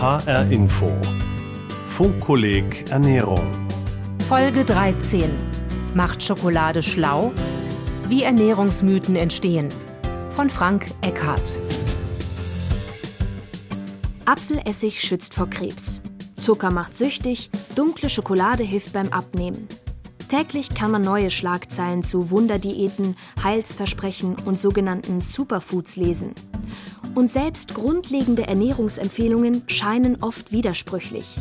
HR Info. Funkkolleg Ernährung. Folge 13. Macht Schokolade schlau? Wie Ernährungsmythen entstehen. Von Frank Eckhardt. Apfelessig schützt vor Krebs. Zucker macht süchtig, dunkle Schokolade hilft beim Abnehmen. Täglich kann man neue Schlagzeilen zu Wunderdiäten, Heilsversprechen und sogenannten Superfoods lesen. Und selbst grundlegende Ernährungsempfehlungen scheinen oft widersprüchlich.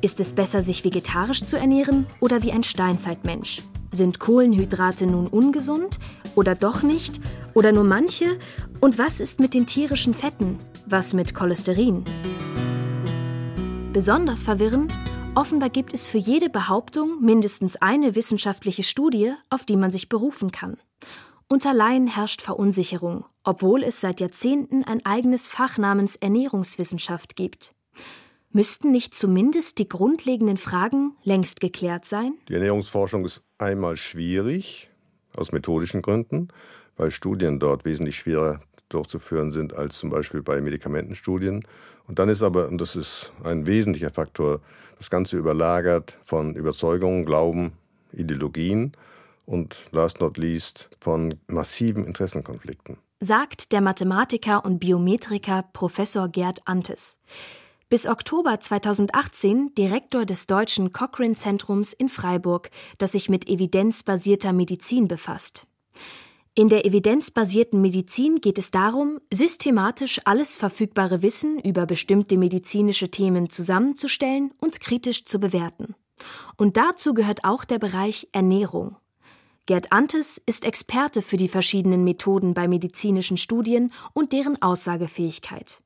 Ist es besser, sich vegetarisch zu ernähren oder wie ein Steinzeitmensch? Sind Kohlenhydrate nun ungesund oder doch nicht? Oder nur manche? Und was ist mit den tierischen Fetten? Was mit Cholesterin? Besonders verwirrend, offenbar gibt es für jede Behauptung mindestens eine wissenschaftliche Studie, auf die man sich berufen kann. Unter Laien herrscht Verunsicherung, obwohl es seit Jahrzehnten ein eigenes Fach namens Ernährungswissenschaft gibt. Müssten nicht zumindest die grundlegenden Fragen längst geklärt sein? Die Ernährungsforschung ist einmal schwierig, aus methodischen Gründen, weil Studien dort wesentlich schwerer durchzuführen sind als zum Beispiel bei Medikamentenstudien. Und dann ist aber, und das ist ein wesentlicher Faktor, das Ganze überlagert von Überzeugungen, Glauben, Ideologien und last not least von massiven Interessenkonflikten. Sagt der Mathematiker und Biometriker Professor Gerd Antes. Bis Oktober 2018 Direktor des Deutschen Cochrane Zentrums in Freiburg, das sich mit evidenzbasierter Medizin befasst. In der evidenzbasierten Medizin geht es darum, systematisch alles verfügbare Wissen über bestimmte medizinische Themen zusammenzustellen und kritisch zu bewerten. Und dazu gehört auch der Bereich Ernährung. Gerd Antes ist Experte für die verschiedenen Methoden bei medizinischen Studien und deren Aussagefähigkeit.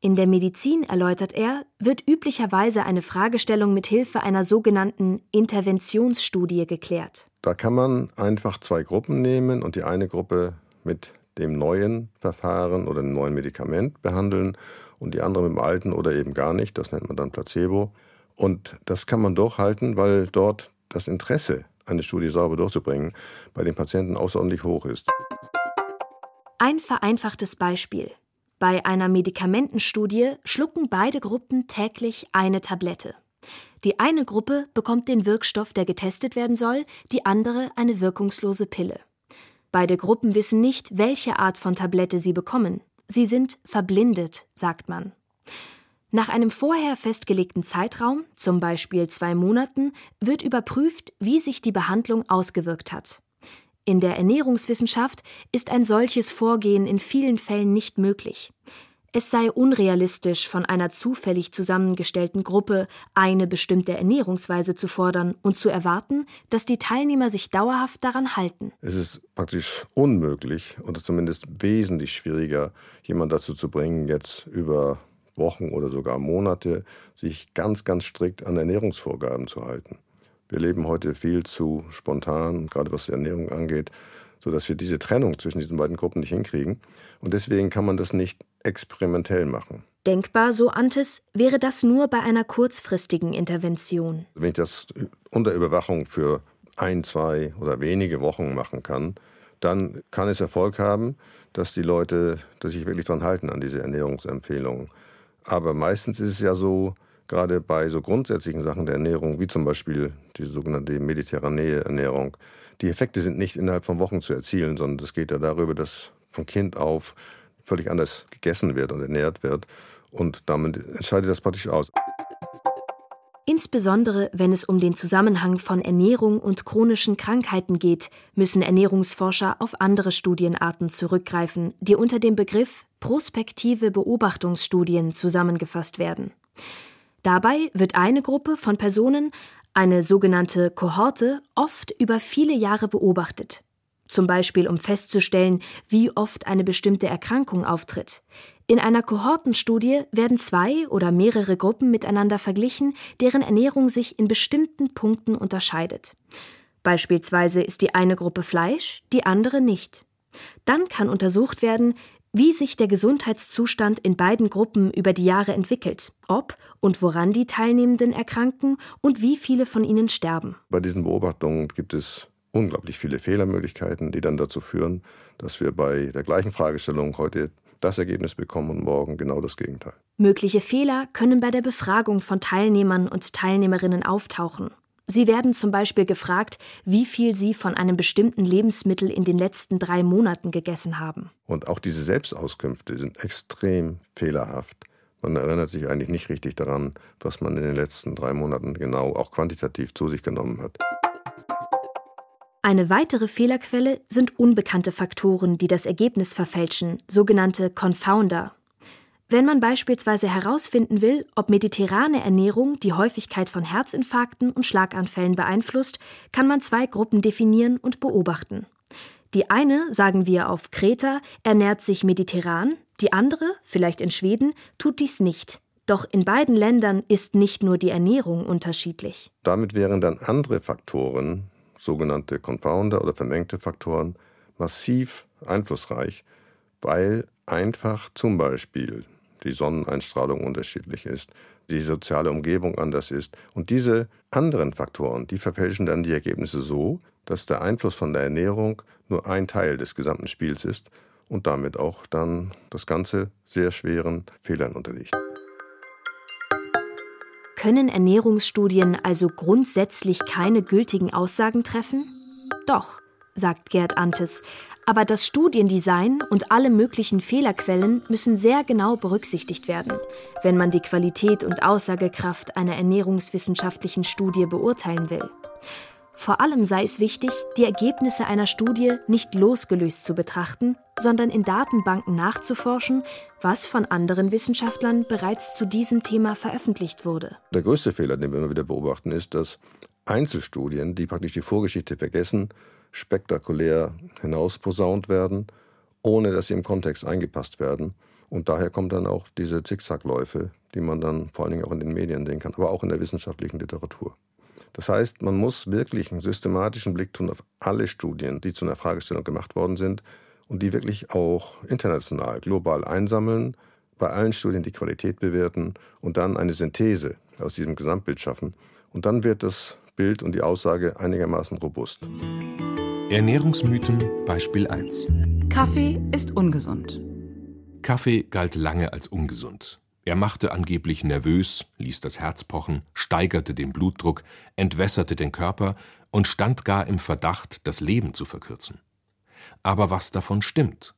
In der Medizin, erläutert er, wird üblicherweise eine Fragestellung mit Hilfe einer sogenannten Interventionsstudie geklärt. Da kann man einfach zwei Gruppen nehmen und die eine Gruppe mit dem neuen Verfahren oder dem neuen Medikament behandeln und die andere mit dem alten oder eben gar nicht. Das nennt man dann Placebo. Und das kann man durchhalten, weil dort das Interesse eine Studie sauber durchzubringen, bei den Patienten außerordentlich hoch ist. Ein vereinfachtes Beispiel. Bei einer Medikamentenstudie schlucken beide Gruppen täglich eine Tablette. Die eine Gruppe bekommt den Wirkstoff, der getestet werden soll, die andere eine wirkungslose Pille. Beide Gruppen wissen nicht, welche Art von Tablette sie bekommen. Sie sind verblindet, sagt man. Nach einem vorher festgelegten Zeitraum, zum Beispiel zwei Monaten, wird überprüft, wie sich die Behandlung ausgewirkt hat. In der Ernährungswissenschaft ist ein solches Vorgehen in vielen Fällen nicht möglich. Es sei unrealistisch, von einer zufällig zusammengestellten Gruppe eine bestimmte Ernährungsweise zu fordern und zu erwarten, dass die Teilnehmer sich dauerhaft daran halten. Es ist praktisch unmöglich oder zumindest wesentlich schwieriger, jemanden dazu zu bringen, jetzt über Wochen oder sogar Monate, sich ganz, ganz strikt an Ernährungsvorgaben zu halten. Wir leben heute viel zu spontan, gerade was die Ernährung angeht, sodass wir diese Trennung zwischen diesen beiden Gruppen nicht hinkriegen. Und deswegen kann man das nicht experimentell machen. Denkbar, so Antes, wäre das nur bei einer kurzfristigen Intervention. Wenn ich das unter Überwachung für ein, zwei oder wenige Wochen machen kann, dann kann es Erfolg haben, dass die Leute dass sich wirklich daran halten an diese Ernährungsempfehlungen. Aber meistens ist es ja so, gerade bei so grundsätzlichen Sachen der Ernährung, wie zum Beispiel die sogenannte mediterrane Ernährung, die Effekte sind nicht innerhalb von Wochen zu erzielen, sondern es geht ja darüber, dass von Kind auf völlig anders gegessen wird und ernährt wird. Und damit entscheidet das praktisch aus. Insbesondere wenn es um den Zusammenhang von Ernährung und chronischen Krankheiten geht, müssen Ernährungsforscher auf andere Studienarten zurückgreifen, die unter dem Begriff prospektive Beobachtungsstudien zusammengefasst werden. Dabei wird eine Gruppe von Personen, eine sogenannte Kohorte, oft über viele Jahre beobachtet. Zum Beispiel um festzustellen, wie oft eine bestimmte Erkrankung auftritt. In einer Kohortenstudie werden zwei oder mehrere Gruppen miteinander verglichen, deren Ernährung sich in bestimmten Punkten unterscheidet. Beispielsweise ist die eine Gruppe Fleisch, die andere nicht. Dann kann untersucht werden, wie sich der Gesundheitszustand in beiden Gruppen über die Jahre entwickelt, ob und woran die Teilnehmenden erkranken und wie viele von ihnen sterben. Bei diesen Beobachtungen gibt es unglaublich viele Fehlermöglichkeiten, die dann dazu führen, dass wir bei der gleichen Fragestellung heute das Ergebnis bekommen und morgen genau das Gegenteil. Mögliche Fehler können bei der Befragung von Teilnehmern und Teilnehmerinnen auftauchen. Sie werden zum Beispiel gefragt, wie viel sie von einem bestimmten Lebensmittel in den letzten drei Monaten gegessen haben. Und auch diese Selbstauskünfte sind extrem fehlerhaft. Man erinnert sich eigentlich nicht richtig daran, was man in den letzten drei Monaten genau auch quantitativ zu sich genommen hat. Eine weitere Fehlerquelle sind unbekannte Faktoren, die das Ergebnis verfälschen, sogenannte Confounder. Wenn man beispielsweise herausfinden will, ob mediterrane Ernährung die Häufigkeit von Herzinfarkten und Schlaganfällen beeinflusst, kann man zwei Gruppen definieren und beobachten. Die eine, sagen wir auf Kreta, ernährt sich mediterran, die andere, vielleicht in Schweden, tut dies nicht. Doch in beiden Ländern ist nicht nur die Ernährung unterschiedlich. Damit wären dann andere Faktoren, sogenannte Confounder oder vermengte Faktoren, massiv einflussreich, weil einfach zum Beispiel die Sonneneinstrahlung unterschiedlich ist, die soziale Umgebung anders ist. Und diese anderen Faktoren, die verfälschen dann die Ergebnisse so, dass der Einfluss von der Ernährung nur ein Teil des gesamten Spiels ist und damit auch dann das Ganze sehr schweren Fehlern unterliegt. Können Ernährungsstudien also grundsätzlich keine gültigen Aussagen treffen? Doch, sagt Gerd Antes, aber das Studiendesign und alle möglichen Fehlerquellen müssen sehr genau berücksichtigt werden, wenn man die Qualität und Aussagekraft einer ernährungswissenschaftlichen Studie beurteilen will. Vor allem sei es wichtig, die Ergebnisse einer Studie nicht losgelöst zu betrachten, sondern in Datenbanken nachzuforschen, was von anderen Wissenschaftlern bereits zu diesem Thema veröffentlicht wurde. Der größte Fehler, den wir immer wieder beobachten, ist, dass Einzelstudien, die praktisch die Vorgeschichte vergessen, spektakulär hinausposaunt werden, ohne dass sie im Kontext eingepasst werden. Und daher kommen dann auch diese Zickzackläufe, die man dann vor allen Dingen auch in den Medien sehen kann, aber auch in der wissenschaftlichen Literatur. Das heißt, man muss wirklich einen systematischen Blick tun auf alle Studien, die zu einer Fragestellung gemacht worden sind und die wirklich auch international, global einsammeln, bei allen Studien die Qualität bewerten und dann eine Synthese aus diesem Gesamtbild schaffen. Und dann wird das Bild und die Aussage einigermaßen robust. Ernährungsmythen Beispiel 1. Kaffee ist ungesund. Kaffee galt lange als ungesund. Er machte angeblich nervös, ließ das Herz pochen, steigerte den Blutdruck, entwässerte den Körper und stand gar im Verdacht, das Leben zu verkürzen. Aber was davon stimmt?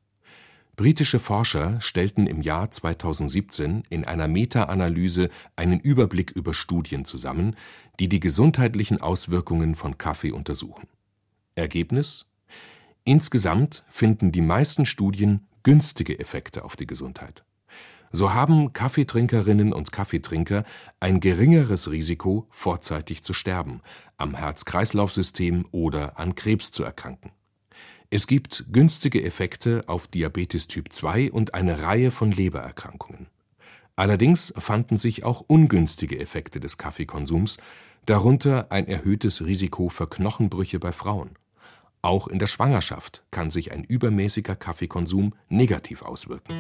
Britische Forscher stellten im Jahr 2017 in einer Meta-Analyse einen Überblick über Studien zusammen, die die gesundheitlichen Auswirkungen von Kaffee untersuchen. Ergebnis: Insgesamt finden die meisten Studien günstige Effekte auf die Gesundheit. So haben Kaffeetrinkerinnen und Kaffeetrinker ein geringeres Risiko, vorzeitig zu sterben, am Herz-Kreislauf-System oder an Krebs zu erkranken. Es gibt günstige Effekte auf Diabetes Typ 2 und eine Reihe von Lebererkrankungen. Allerdings fanden sich auch ungünstige Effekte des Kaffeekonsums, darunter ein erhöhtes Risiko für Knochenbrüche bei Frauen. Auch in der Schwangerschaft kann sich ein übermäßiger Kaffeekonsum negativ auswirken.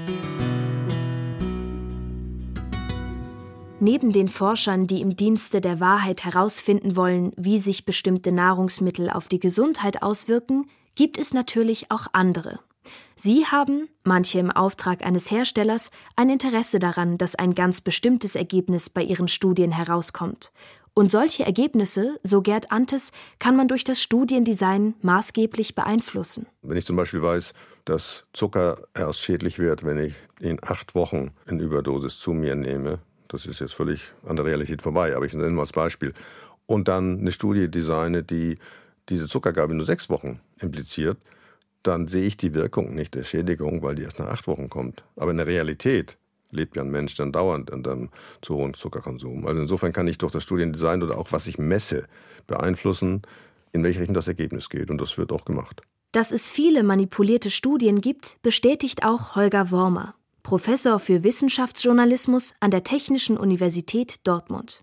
Neben den Forschern, die im Dienste der Wahrheit herausfinden wollen, wie sich bestimmte Nahrungsmittel auf die Gesundheit auswirken, gibt es natürlich auch andere. Sie haben, manche im Auftrag eines Herstellers, ein Interesse daran, dass ein ganz bestimmtes Ergebnis bei ihren Studien herauskommt. Und solche Ergebnisse, so Gerd Antes, kann man durch das Studiendesign maßgeblich beeinflussen. Wenn ich zum Beispiel weiß, dass Zucker erst schädlich wird, wenn ich in acht Wochen in Überdosis zu mir nehme, das ist jetzt völlig an der Realität vorbei, aber ich nenne mal als Beispiel, und dann eine Studie designe, die diese Zuckergabe nur sechs Wochen impliziert, dann sehe ich die Wirkung nicht der Schädigung, weil die erst nach acht Wochen kommt. Aber in der Realität lebt ja ein Mensch dann dauernd in einem zu hohen Zuckerkonsum. Also insofern kann ich durch das Studiendesign oder auch was ich messe beeinflussen, in welche Richtung das Ergebnis geht. Und das wird auch gemacht. Dass es viele manipulierte Studien gibt, bestätigt auch Holger Wormer, Professor für Wissenschaftsjournalismus an der Technischen Universität Dortmund.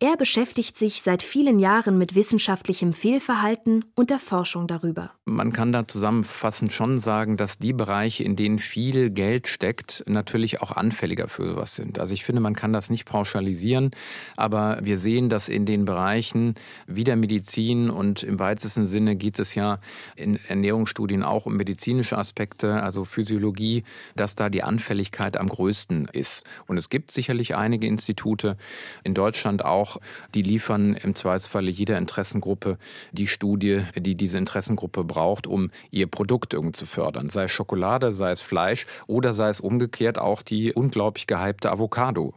Er beschäftigt sich seit vielen Jahren mit wissenschaftlichem Fehlverhalten und der Forschung darüber. Man kann da zusammenfassend schon sagen, dass die Bereiche, in denen viel Geld steckt, natürlich auch anfälliger für sowas sind. Also ich finde, man kann das nicht pauschalisieren, aber wir sehen, dass in den Bereichen wie der Medizin und im weitesten Sinne geht es ja in Ernährungsstudien auch um medizinische Aspekte, also Physiologie, dass da die Anfälligkeit am größten ist. Und es gibt sicherlich einige Institute in Deutschland auch, auch, die liefern im Zweifelsfalle jeder Interessengruppe die Studie, die diese Interessengruppe braucht, um ihr Produkt irgendwie zu fördern. Sei es Schokolade, sei es Fleisch oder sei es umgekehrt auch die unglaublich gehypte Avocado.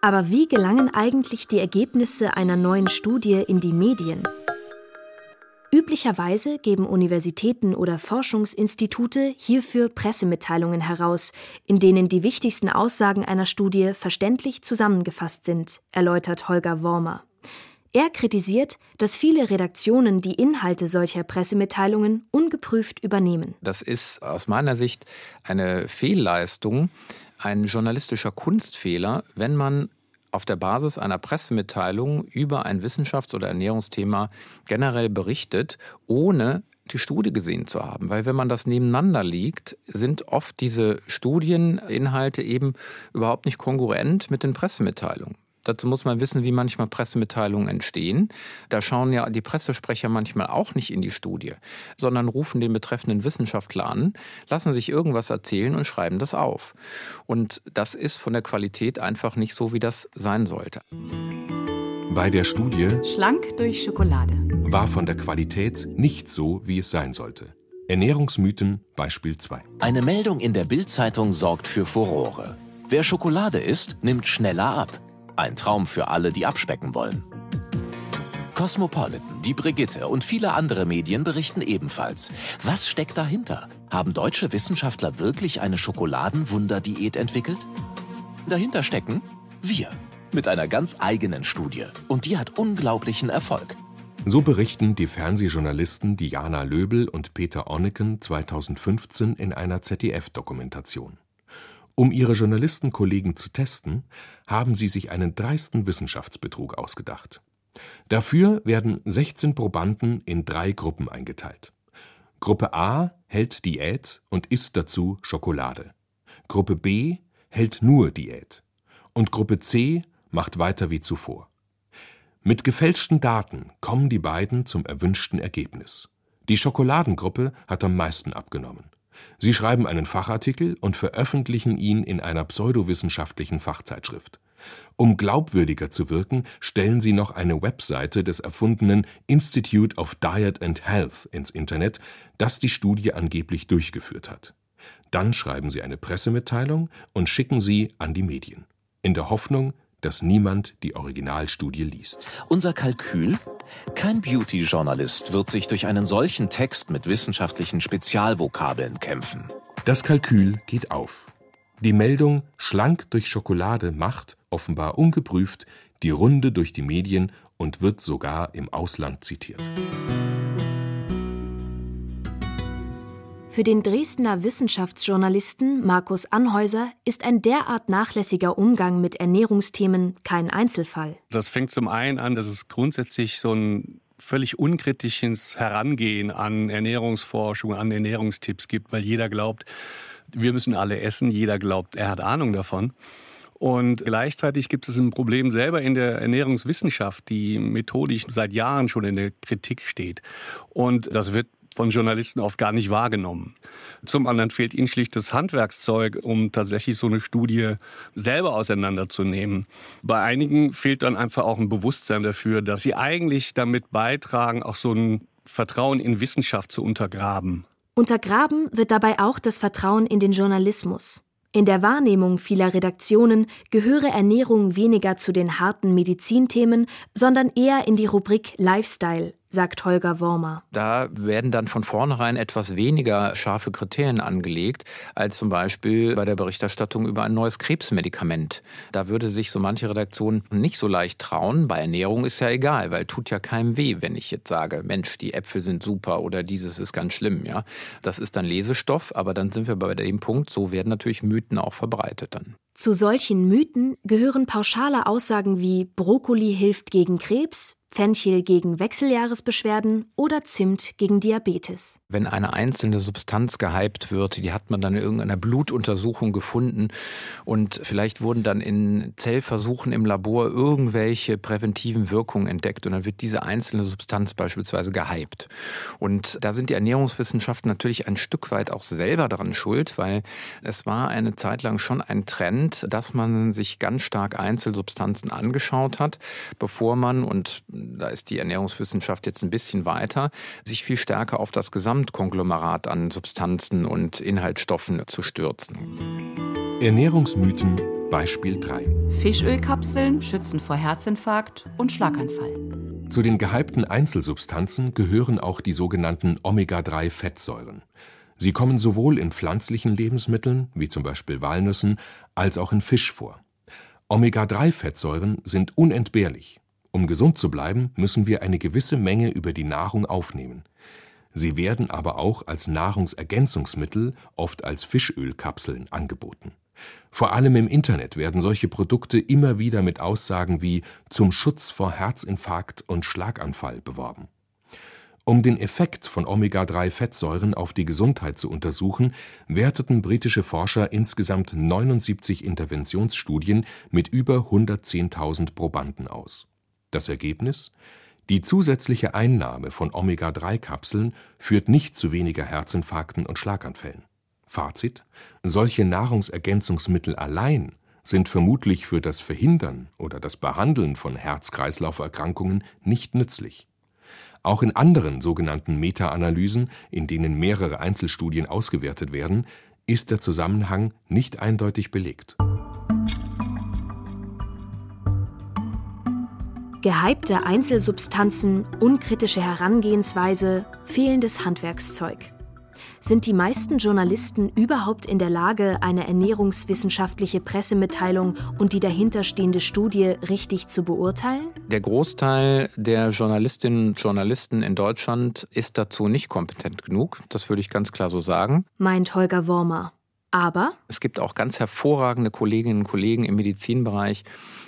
Aber wie gelangen eigentlich die Ergebnisse einer neuen Studie in die Medien? Üblicherweise geben Universitäten oder Forschungsinstitute hierfür Pressemitteilungen heraus, in denen die wichtigsten Aussagen einer Studie verständlich zusammengefasst sind, erläutert Holger Wormer. Er kritisiert, dass viele Redaktionen die Inhalte solcher Pressemitteilungen ungeprüft übernehmen. Das ist aus meiner Sicht eine Fehlleistung, ein journalistischer Kunstfehler, wenn man auf der Basis einer Pressemitteilung über ein Wissenschafts- oder Ernährungsthema generell berichtet, ohne die Studie gesehen zu haben. Weil wenn man das nebeneinander liegt, sind oft diese Studieninhalte eben überhaupt nicht kongruent mit den Pressemitteilungen. Dazu muss man wissen, wie manchmal Pressemitteilungen entstehen. Da schauen ja die Pressesprecher manchmal auch nicht in die Studie, sondern rufen den betreffenden Wissenschaftler an, lassen sich irgendwas erzählen und schreiben das auf. Und das ist von der Qualität einfach nicht so, wie das sein sollte. Bei der Studie Schlank durch Schokolade war von der Qualität nicht so, wie es sein sollte. Ernährungsmythen Beispiel 2. Eine Meldung in der Bildzeitung sorgt für Furore. Wer Schokolade isst, nimmt schneller ab. Ein Traum für alle, die abspecken wollen. Cosmopolitan, die Brigitte und viele andere Medien berichten ebenfalls. Was steckt dahinter? Haben deutsche Wissenschaftler wirklich eine Schokoladenwunderdiät entwickelt? Dahinter stecken wir mit einer ganz eigenen Studie. Und die hat unglaublichen Erfolg. So berichten die Fernsehjournalisten Diana Löbel und Peter Onneken 2015 in einer ZDF-Dokumentation. Um ihre Journalistenkollegen zu testen, haben sie sich einen dreisten Wissenschaftsbetrug ausgedacht. Dafür werden 16 Probanden in drei Gruppen eingeteilt. Gruppe A hält Diät und isst dazu Schokolade. Gruppe B hält nur Diät. Und Gruppe C macht weiter wie zuvor. Mit gefälschten Daten kommen die beiden zum erwünschten Ergebnis. Die Schokoladengruppe hat am meisten abgenommen. Sie schreiben einen Fachartikel und veröffentlichen ihn in einer pseudowissenschaftlichen Fachzeitschrift. Um glaubwürdiger zu wirken, stellen sie noch eine Webseite des erfundenen Institute of Diet and Health ins Internet, das die Studie angeblich durchgeführt hat. Dann schreiben sie eine Pressemitteilung und schicken sie an die Medien, in der Hoffnung, dass niemand die Originalstudie liest. Unser Kalkül? Kein Beauty-Journalist wird sich durch einen solchen Text mit wissenschaftlichen Spezialvokabeln kämpfen. Das Kalkül geht auf. Die Meldung schlank durch Schokolade macht, offenbar ungeprüft, die Runde durch die Medien und wird sogar im Ausland zitiert. Für den Dresdner Wissenschaftsjournalisten Markus Anhäuser ist ein derart nachlässiger Umgang mit Ernährungsthemen kein Einzelfall. Das fängt zum einen an, dass es grundsätzlich so ein völlig unkritisches Herangehen an Ernährungsforschung, an Ernährungstipps gibt, weil jeder glaubt, wir müssen alle essen, jeder glaubt, er hat Ahnung davon. Und gleichzeitig gibt es ein Problem selber in der Ernährungswissenschaft, die methodisch seit Jahren schon in der Kritik steht. Und das wird von Journalisten oft gar nicht wahrgenommen. Zum anderen fehlt ihnen schlicht das Handwerkszeug, um tatsächlich so eine Studie selber auseinanderzunehmen. Bei einigen fehlt dann einfach auch ein Bewusstsein dafür, dass sie eigentlich damit beitragen, auch so ein Vertrauen in Wissenschaft zu untergraben. Untergraben wird dabei auch das Vertrauen in den Journalismus. In der Wahrnehmung vieler Redaktionen gehöre Ernährung weniger zu den harten Medizinthemen, sondern eher in die Rubrik Lifestyle, sagt Holger Wormer. Da werden dann von vornherein etwas weniger scharfe Kriterien angelegt, als zum Beispiel bei der Berichterstattung über ein neues Krebsmedikament. Da würde sich so manche Redaktion nicht so leicht trauen. Bei Ernährung ist ja egal, weil tut ja keinem weh, wenn ich jetzt sage, Mensch, die Äpfel sind super oder dieses ist ganz schlimm. Ja, Das ist dann Lesestoff, aber dann sind wir bei dem Punkt, so werden natürlich Mythen auch verbreitet dann. Zu solchen Mythen gehören pauschale Aussagen wie Brokkoli hilft gegen Krebs, Fenchel gegen Wechseljahresbeschwerden oder Zimt gegen Diabetes. Wenn eine einzelne Substanz gehypt wird, die hat man dann in irgendeiner Blutuntersuchung gefunden und vielleicht wurden dann in Zellversuchen im Labor irgendwelche präventiven Wirkungen entdeckt und dann wird diese einzelne Substanz beispielsweise gehypt. Und da sind die Ernährungswissenschaften natürlich ein Stück weit auch selber daran schuld, weil es war eine Zeit lang schon ein Trend, dass man sich ganz stark Einzelsubstanzen angeschaut hat, bevor man und da ist die Ernährungswissenschaft jetzt ein bisschen weiter, sich viel stärker auf das Gesamtkonglomerat an Substanzen und Inhaltsstoffen zu stürzen. Ernährungsmythen Beispiel 3. Fischölkapseln schützen vor Herzinfarkt und Schlaganfall. Zu den gehypten Einzelsubstanzen gehören auch die sogenannten Omega-3-Fettsäuren. Sie kommen sowohl in pflanzlichen Lebensmitteln, wie zum Beispiel Walnüssen, als auch in Fisch vor. Omega-3-Fettsäuren sind unentbehrlich. Um gesund zu bleiben, müssen wir eine gewisse Menge über die Nahrung aufnehmen. Sie werden aber auch als Nahrungsergänzungsmittel, oft als Fischölkapseln, angeboten. Vor allem im Internet werden solche Produkte immer wieder mit Aussagen wie zum Schutz vor Herzinfarkt und Schlaganfall beworben. Um den Effekt von Omega-3-Fettsäuren auf die Gesundheit zu untersuchen, werteten britische Forscher insgesamt 79 Interventionsstudien mit über 110.000 Probanden aus das Ergebnis: Die zusätzliche Einnahme von Omega-3-Kapseln führt nicht zu weniger Herzinfarkten und Schlaganfällen. Fazit: Solche Nahrungsergänzungsmittel allein sind vermutlich für das Verhindern oder das Behandeln von Herz-Kreislauf-Erkrankungen nicht nützlich. Auch in anderen sogenannten Meta-Analysen, in denen mehrere Einzelstudien ausgewertet werden, ist der Zusammenhang nicht eindeutig belegt Gehypte Einzelsubstanzen, unkritische Herangehensweise, fehlendes Handwerkszeug. Sind die meisten Journalisten überhaupt in der Lage, eine ernährungswissenschaftliche Pressemitteilung und die dahinterstehende Studie richtig zu beurteilen? Der Großteil der Journalistinnen und Journalisten in Deutschland ist dazu nicht kompetent genug. Das würde ich ganz klar so sagen. Meint Holger Wormer. Aber es gibt auch ganz hervorragende Kolleginnen und Kollegen im Medizinbereich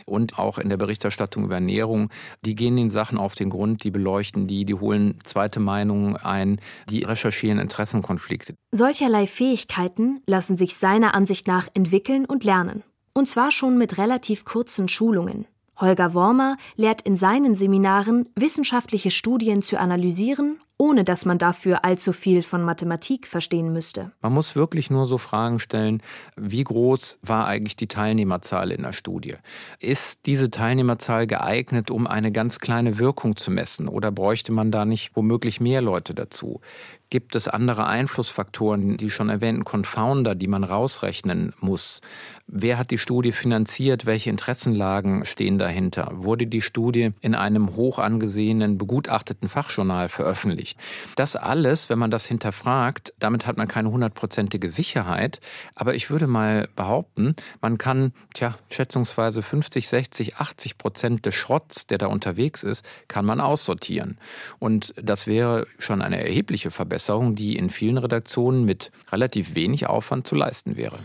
und auch in der Berichterstattung über Ernährung. Die gehen den Sachen auf den Grund, die beleuchten die, die holen zweite Meinungen ein, die recherchieren Interessenkonflikte. Solcherlei Fähigkeiten lassen sich seiner Ansicht nach entwickeln und lernen. Und zwar schon mit relativ kurzen Schulungen. Holger Wormer lehrt in seinen Seminaren, wissenschaftliche Studien zu analysieren ohne dass man dafür allzu viel von Mathematik verstehen müsste. Man muss wirklich nur so Fragen stellen, wie groß war eigentlich die Teilnehmerzahl in der Studie? Ist diese Teilnehmerzahl geeignet, um eine ganz kleine Wirkung zu messen oder bräuchte man da nicht womöglich mehr Leute dazu? Gibt es andere Einflussfaktoren, die schon erwähnten Confounder, die man rausrechnen muss? Wer hat die Studie finanziert? Welche Interessenlagen stehen dahinter? Wurde die Studie in einem hoch angesehenen, begutachteten Fachjournal veröffentlicht? Das alles, wenn man das hinterfragt, damit hat man keine hundertprozentige Sicherheit. Aber ich würde mal behaupten, man kann, tja, schätzungsweise 50, 60, 80 Prozent des Schrotts, der da unterwegs ist, kann man aussortieren. Und das wäre schon eine erhebliche Verbesserung, die in vielen Redaktionen mit relativ wenig Aufwand zu leisten wäre.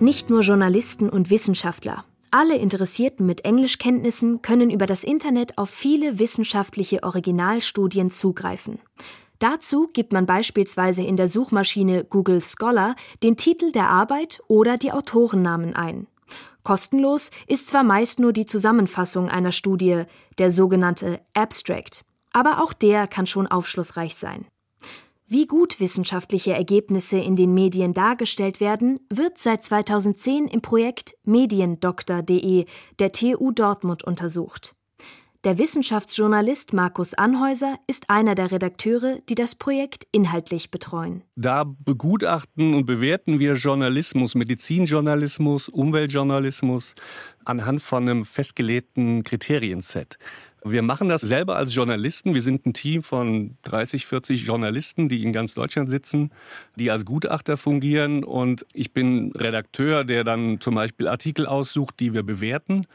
Nicht nur Journalisten und Wissenschaftler. Alle Interessierten mit Englischkenntnissen können über das Internet auf viele wissenschaftliche Originalstudien zugreifen. Dazu gibt man beispielsweise in der Suchmaschine Google Scholar den Titel der Arbeit oder die Autorennamen ein. Kostenlos ist zwar meist nur die Zusammenfassung einer Studie, der sogenannte Abstract, aber auch der kann schon aufschlussreich sein. Wie gut wissenschaftliche Ergebnisse in den Medien dargestellt werden, wird seit 2010 im Projekt mediendoktor.de der TU Dortmund untersucht. Der Wissenschaftsjournalist Markus Anhäuser ist einer der Redakteure, die das Projekt inhaltlich betreuen. Da begutachten und bewerten wir Journalismus, Medizinjournalismus, Umweltjournalismus, anhand von einem festgelegten Kriterienset. Wir machen das selber als Journalisten. Wir sind ein Team von 30, 40 Journalisten, die in ganz Deutschland sitzen, die als Gutachter fungieren. Und ich bin Redakteur, der dann zum Beispiel Artikel aussucht, die wir bewerten.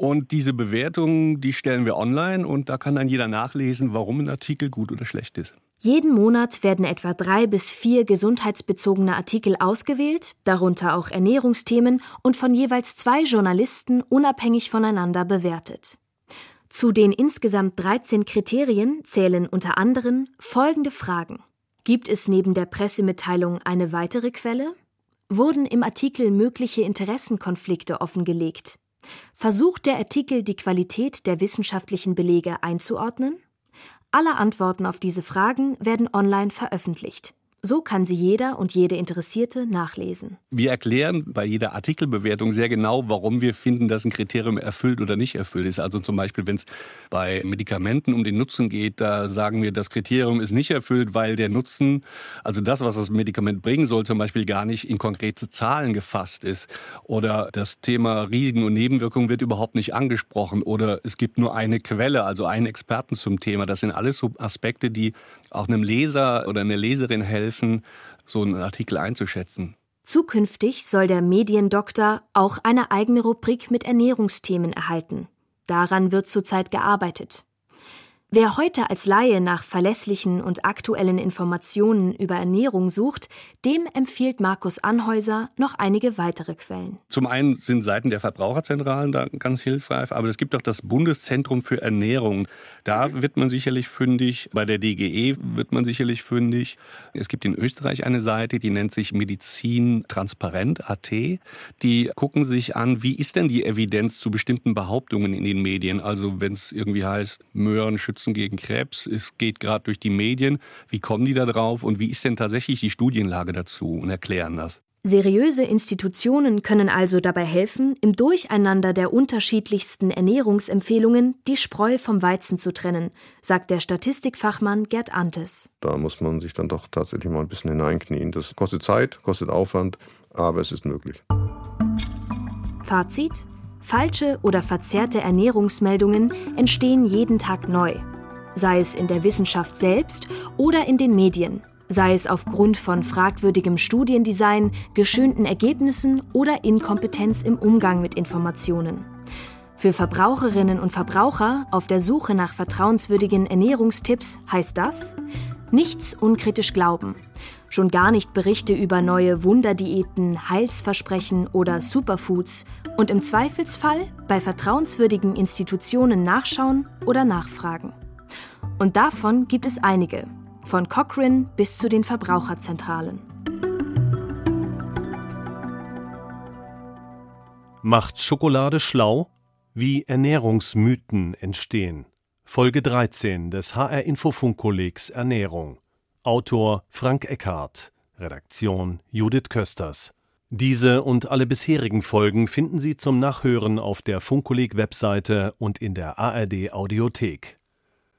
Und diese Bewertungen, die stellen wir online und da kann dann jeder nachlesen, warum ein Artikel gut oder schlecht ist. Jeden Monat werden etwa drei bis vier gesundheitsbezogene Artikel ausgewählt, darunter auch Ernährungsthemen, und von jeweils zwei Journalisten unabhängig voneinander bewertet. Zu den insgesamt 13 Kriterien zählen unter anderem folgende Fragen. Gibt es neben der Pressemitteilung eine weitere Quelle? Wurden im Artikel mögliche Interessenkonflikte offengelegt? Versucht der Artikel die Qualität der wissenschaftlichen Belege einzuordnen? Alle Antworten auf diese Fragen werden online veröffentlicht. So kann sie jeder und jede Interessierte nachlesen. Wir erklären bei jeder Artikelbewertung sehr genau, warum wir finden, dass ein Kriterium erfüllt oder nicht erfüllt ist. Also zum Beispiel, wenn es bei Medikamenten um den Nutzen geht, da sagen wir, das Kriterium ist nicht erfüllt, weil der Nutzen, also das, was das Medikament bringen soll, zum Beispiel gar nicht in konkrete Zahlen gefasst ist. Oder das Thema Risiken und Nebenwirkungen wird überhaupt nicht angesprochen. Oder es gibt nur eine Quelle, also einen Experten zum Thema. Das sind alles so Aspekte, die auch einem Leser oder einer Leserin helfen, so einen Artikel einzuschätzen. Zukünftig soll der Mediendoktor auch eine eigene Rubrik mit Ernährungsthemen erhalten. Daran wird zurzeit gearbeitet. Wer heute als Laie nach verlässlichen und aktuellen Informationen über Ernährung sucht, dem empfiehlt Markus Anhäuser noch einige weitere Quellen. Zum einen sind Seiten der Verbraucherzentralen da ganz hilfreich, aber es gibt auch das Bundeszentrum für Ernährung. Da wird man sicherlich fündig, bei der DGE wird man sicherlich fündig. Es gibt in Österreich eine Seite, die nennt sich Medizin Transparent.at. Die gucken sich an, wie ist denn die Evidenz zu bestimmten Behauptungen in den Medien? Also wenn es irgendwie heißt, Möhren schützen Schützen gegen Krebs. Es geht gerade durch die Medien. Wie kommen die da drauf und wie ist denn tatsächlich die Studienlage dazu und erklären das? Seriöse Institutionen können also dabei helfen, im Durcheinander der unterschiedlichsten Ernährungsempfehlungen die Spreu vom Weizen zu trennen, sagt der Statistikfachmann Gerd Antes. Da muss man sich dann doch tatsächlich mal ein bisschen hineinknien. Das kostet Zeit, kostet Aufwand, aber es ist möglich. Fazit: Falsche oder verzerrte Ernährungsmeldungen entstehen jeden Tag neu, sei es in der Wissenschaft selbst oder in den Medien, sei es aufgrund von fragwürdigem Studiendesign, geschönten Ergebnissen oder Inkompetenz im Umgang mit Informationen. Für Verbraucherinnen und Verbraucher auf der Suche nach vertrauenswürdigen Ernährungstipps heißt das, nichts unkritisch glauben Schon gar nicht Berichte über neue Wunderdiäten, Heilsversprechen oder Superfoods und im Zweifelsfall bei vertrauenswürdigen Institutionen nachschauen oder nachfragen. Und davon gibt es einige, von Cochrane bis zu den Verbraucherzentralen. Macht Schokolade schlau? Wie Ernährungsmythen entstehen. Folge 13 des HR Infofunkkollegs Ernährung. Autor Frank Eckhardt, Redaktion Judith Kösters. Diese und alle bisherigen Folgen finden Sie zum Nachhören auf der Funkkolleg Webseite und in der ARD Audiothek.